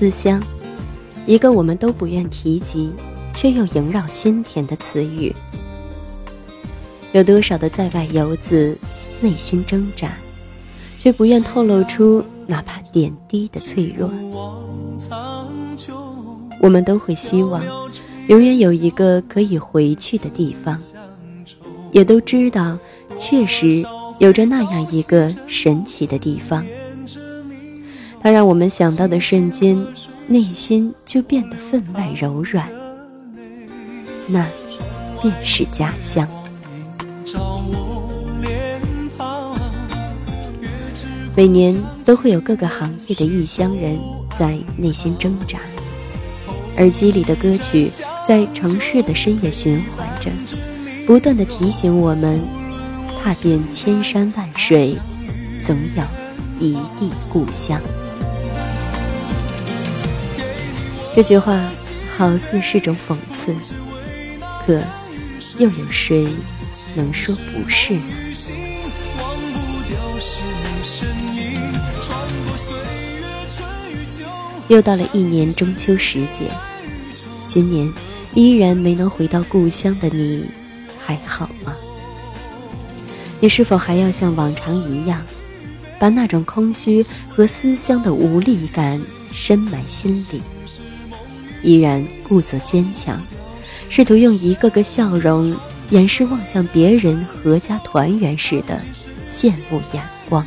思乡，一个我们都不愿提及，却又萦绕心田的词语。有多少的在外游子，内心挣扎，却不愿透露出哪怕点滴的脆弱。我们都会希望，永远有一个可以回去的地方，也都知道，确实有着那样一个神奇的地方。它让我们想到的瞬间，内心就变得分外柔软。那，便是家乡。每年都会有各个行业的异乡人在内心挣扎，耳机里的歌曲在城市的深夜循环着，不断的提醒我们：踏遍千山万水，总有一地故乡。这句话好似是种讽刺，可又有谁能说不是呢？又到了一年中秋时节，今年依然没能回到故乡的你，还好吗？你是否还要像往常一样，把那种空虚和思乡的无力感深埋心里？依然故作坚强，试图用一个个笑容掩饰望向别人阖家团圆时的羡慕眼光。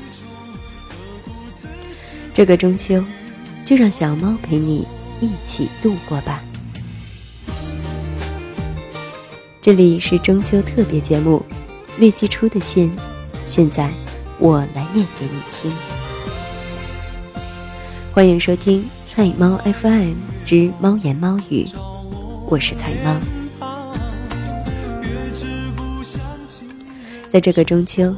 这个中秋，就让小猫陪你一起度过吧。这里是中秋特别节目《未寄出的信》，现在我来念给你听。欢迎收听菜猫 FM 之猫言猫语，我是菜猫。在这个中秋，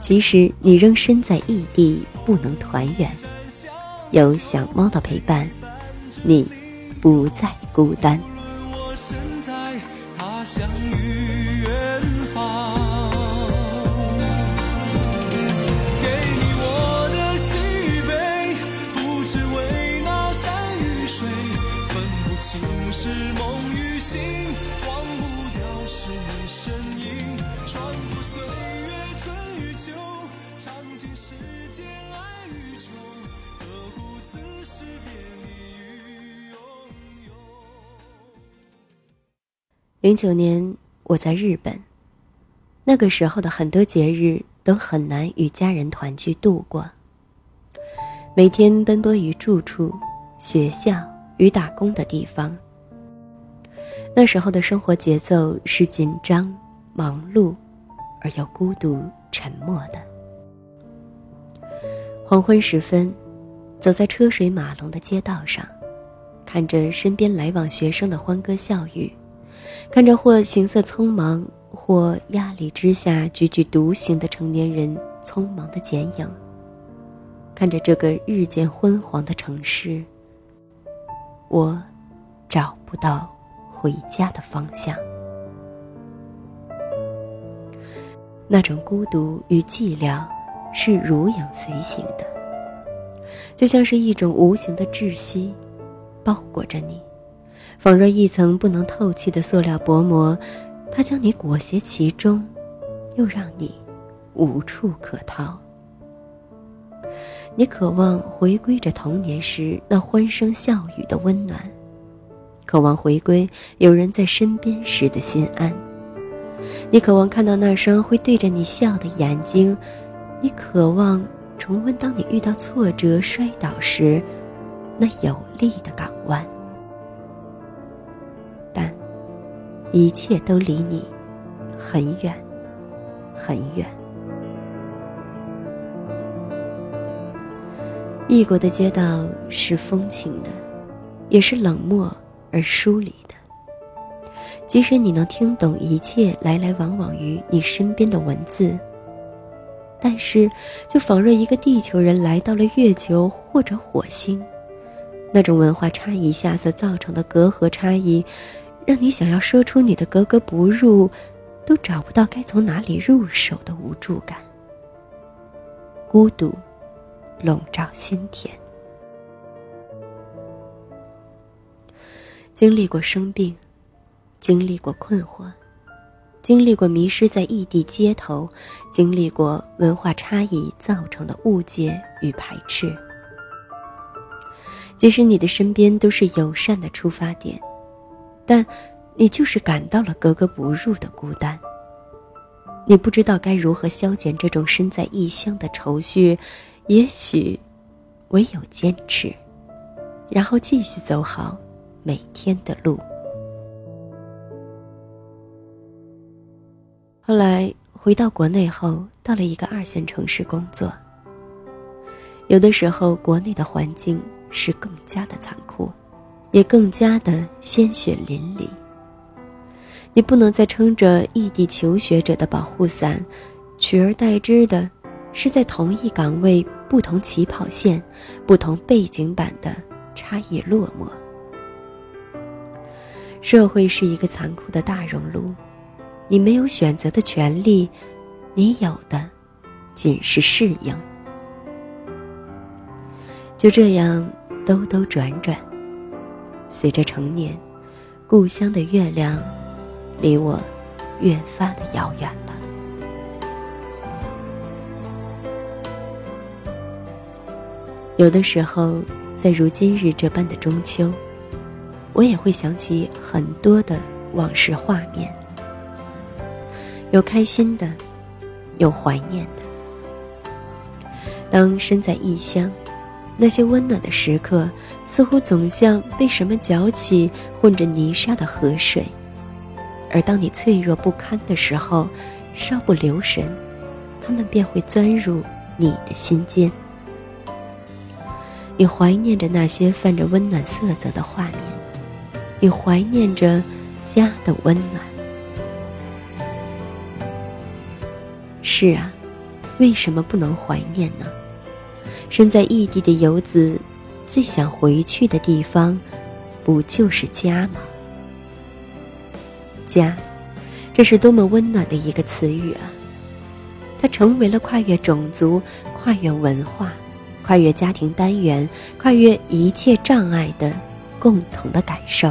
即使你仍身在异地，不能团圆，有小猫的陪伴，你不再孤单。总是梦与醒忘不掉是你身影穿过岁月春与秋尝尽世间爱与愁何顾此时别离与拥有零九年我在日本那个时候的很多节日都很难与家人团聚度过。每天奔波于住处学校与打工的地方。那时候的生活节奏是紧张、忙碌，而又孤独、沉默的。黄昏时分，走在车水马龙的街道上，看着身边来往学生的欢歌笑语。看着或行色匆忙，或压力之下踽踽独行的成年人匆忙的剪影。看着这个日渐昏黄的城市，我找不到回家的方向。那种孤独与寂寥，是如影随形的，就像是一种无形的窒息，包裹着你。仿若一层不能透气的塑料薄膜，它将你裹挟其中，又让你无处可逃。你渴望回归着童年时那欢声笑语的温暖，渴望回归有人在身边时的心安。你渴望看到那双会对着你笑的眼睛，你渴望重温当你遇到挫折摔倒时那有力的港湾。但一切都离你很远，很远。异国的街道是风情的，也是冷漠而疏离的。即使你能听懂一切来来往往于你身边的文字，但是，就仿若一个地球人来到了月球或者火星，那种文化差异下所造成的隔阂差异。让你想要说出你的格格不入，都找不到该从哪里入手的无助感。孤独笼罩心田。经历过生病，经历过困惑，经历过迷失在异地街头，经历过文化差异造成的误解与排斥。即使你的身边都是友善的出发点，但你就是感到了格格不入的孤单。你不知道该如何消减这种身在异乡的愁绪，也许唯有坚持，然后继续走好每天的路。后来回到国内后，到了一个二线城市工作。有的时候，国内的环境。是更加的残酷，也更加的鲜血淋漓。你不能再撑着异地求学者的保护伞，取而代之的，是在同一岗位、不同起跑线、不同背景板的差异落寞。社会是一个残酷的大熔炉，你没有选择的权利，你有的，仅是适应。就这样。兜兜转转，随着成年，故乡的月亮，离我越发的遥远有的时候，在如今日这般的中秋，我也会想起很多的往事画面，有开心的，有怀念的。当身在异乡。那些温暖的时刻，似乎总像被什么搅起混着泥沙的河水，而当你脆弱不堪的时候，稍不留神，他们便会钻入你的心间。也怀念着那些泛着温暖色泽的画面，也怀念着家的温暖。是啊，为什么不能怀念呢？身在异地的游子，最想回去的地方，不就是家吗？家，这是多么温暖的一个词语啊！它成为了跨越种族、跨越文化、跨越家庭单元、跨越一切障碍的共同的感受。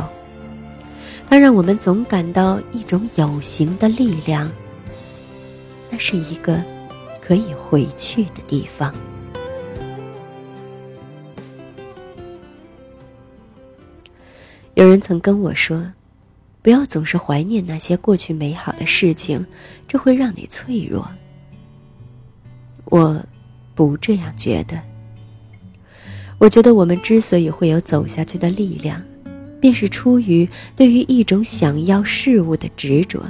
它让我们总感到一种有形的力量。那是一个可以回去的地方。有人曾跟我说：“不要总是怀念那些过去美好的事情，这会让你脆弱。”我，不这样觉得。我觉得我们之所以会有走下去的力量，便是出于对于一种想要事物的执着。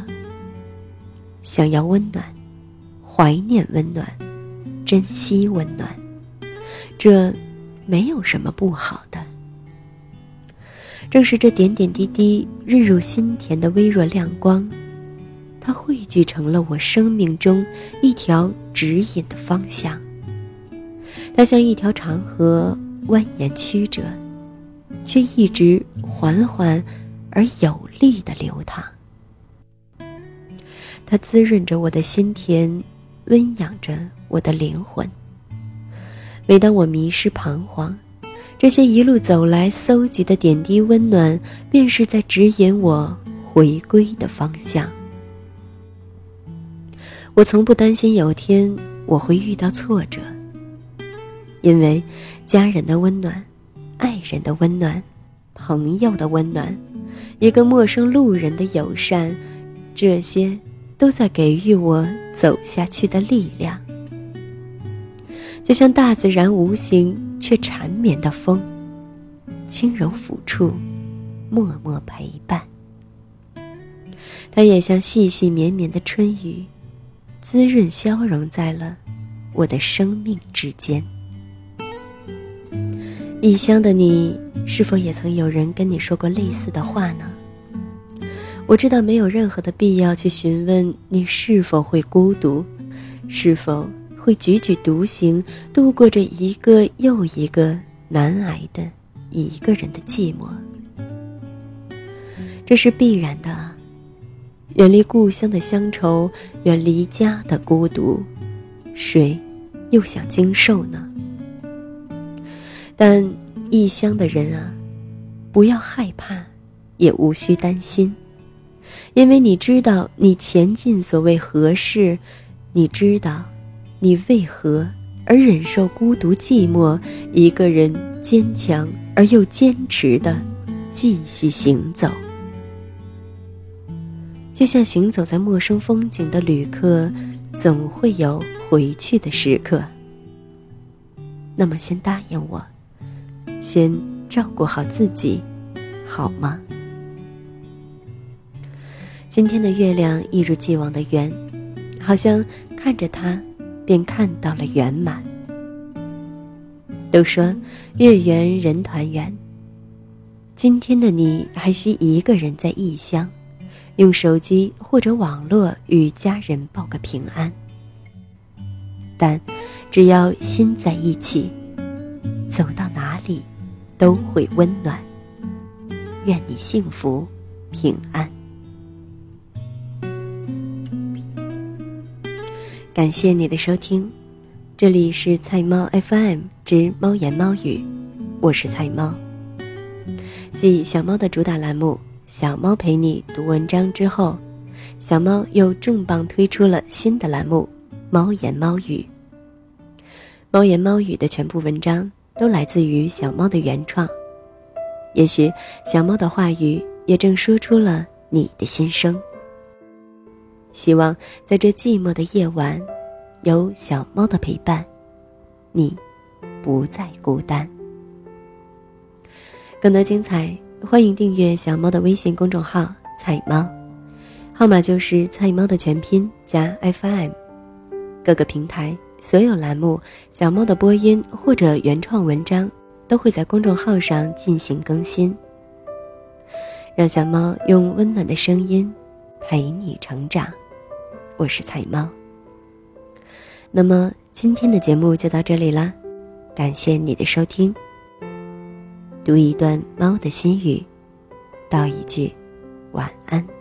想要温暖，怀念温暖，珍惜温暖，这没有什么不好的。正是这点点滴滴日入心田的微弱亮光，它汇聚成了我生命中一条指引的方向。它像一条长河，蜿蜒曲折，却一直缓缓而有力的流淌。它滋润着我的心田，温养着我的灵魂。每当我迷失彷徨，这些一路走来搜集的点滴温暖，便是在指引我回归的方向。我从不担心有天我会遇到挫折，因为家人的温暖、爱人的温暖、朋友的温暖、一个陌生路人的友善，这些都在给予我走下去的力量。就像大自然无形却缠绵的风，轻柔抚触，默默陪伴。它也像细细绵绵的春雨，滋润消融在了我的生命之间。异乡的你，是否也曾有人跟你说过类似的话呢？我知道没有任何的必要去询问你是否会孤独，是否。会踽踽独行，度过着一个又一个难挨的一个人的寂寞，这是必然的。远离故乡的乡愁，远离家的孤独，谁又想经受呢？但异乡的人啊，不要害怕，也无需担心，因为你知道你前进所谓何事，你知道，你为何而忍受孤独寂寞，一个人坚强而又坚持的继续行走。就像行走在陌生风景的旅客，总会有回去的时刻。那么，先答应我，先照顾好自己，好吗？今天的月亮一如既往的圆，好像看着它，便看到了圆满。都说月圆人团圆，今天的你还需一个人在异乡。用手机或者网络与家人报个平安，但只要心在一起，走到哪里都会温暖。愿你幸福平安。感谢你的收听，这里是菜猫 FM 之猫言猫语，我是菜猫，继小猫的主打栏目。小猫陪你读文章之后，小猫又重磅推出了新的栏目《猫言猫语》。猫言猫语的全部文章都来自于小猫的原创，也许小猫的话语也正说出了你的心声。希望在这寂寞的夜晚，有小猫的陪伴，你不再孤单。更多精彩。欢迎订阅小猫的微信公众号“菜猫”，号码就是“菜猫”的全拼加 FM。各个平台所有栏目，小猫的播音或者原创文章都会在公众号上进行更新。让小猫用温暖的声音陪你成长，我是彩猫。那么今天的节目就到这里啦，感谢你的收听。读一段猫的心语，道一句晚安。